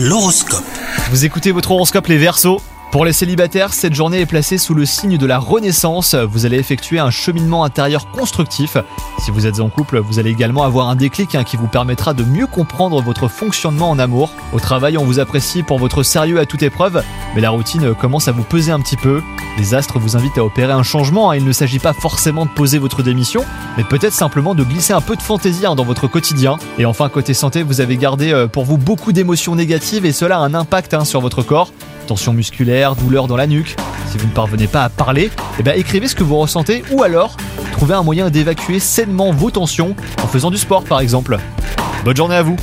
L'horoscope. Vous écoutez votre horoscope les Verseaux pour les célibataires, cette journée est placée sous le signe de la renaissance. Vous allez effectuer un cheminement intérieur constructif. Si vous êtes en couple, vous allez également avoir un déclic hein, qui vous permettra de mieux comprendre votre fonctionnement en amour. Au travail, on vous apprécie pour votre sérieux à toute épreuve, mais la routine commence à vous peser un petit peu. Les astres vous invitent à opérer un changement. Hein. Il ne s'agit pas forcément de poser votre démission, mais peut-être simplement de glisser un peu de fantaisie hein, dans votre quotidien. Et enfin, côté santé, vous avez gardé euh, pour vous beaucoup d'émotions négatives et cela a un impact sur votre corps tension musculaire, douleur dans la nuque. Si vous ne parvenez pas à parler, eh bien écrivez ce que vous ressentez ou alors trouvez un moyen d'évacuer sainement vos tensions en faisant du sport par exemple. Bonne journée à vous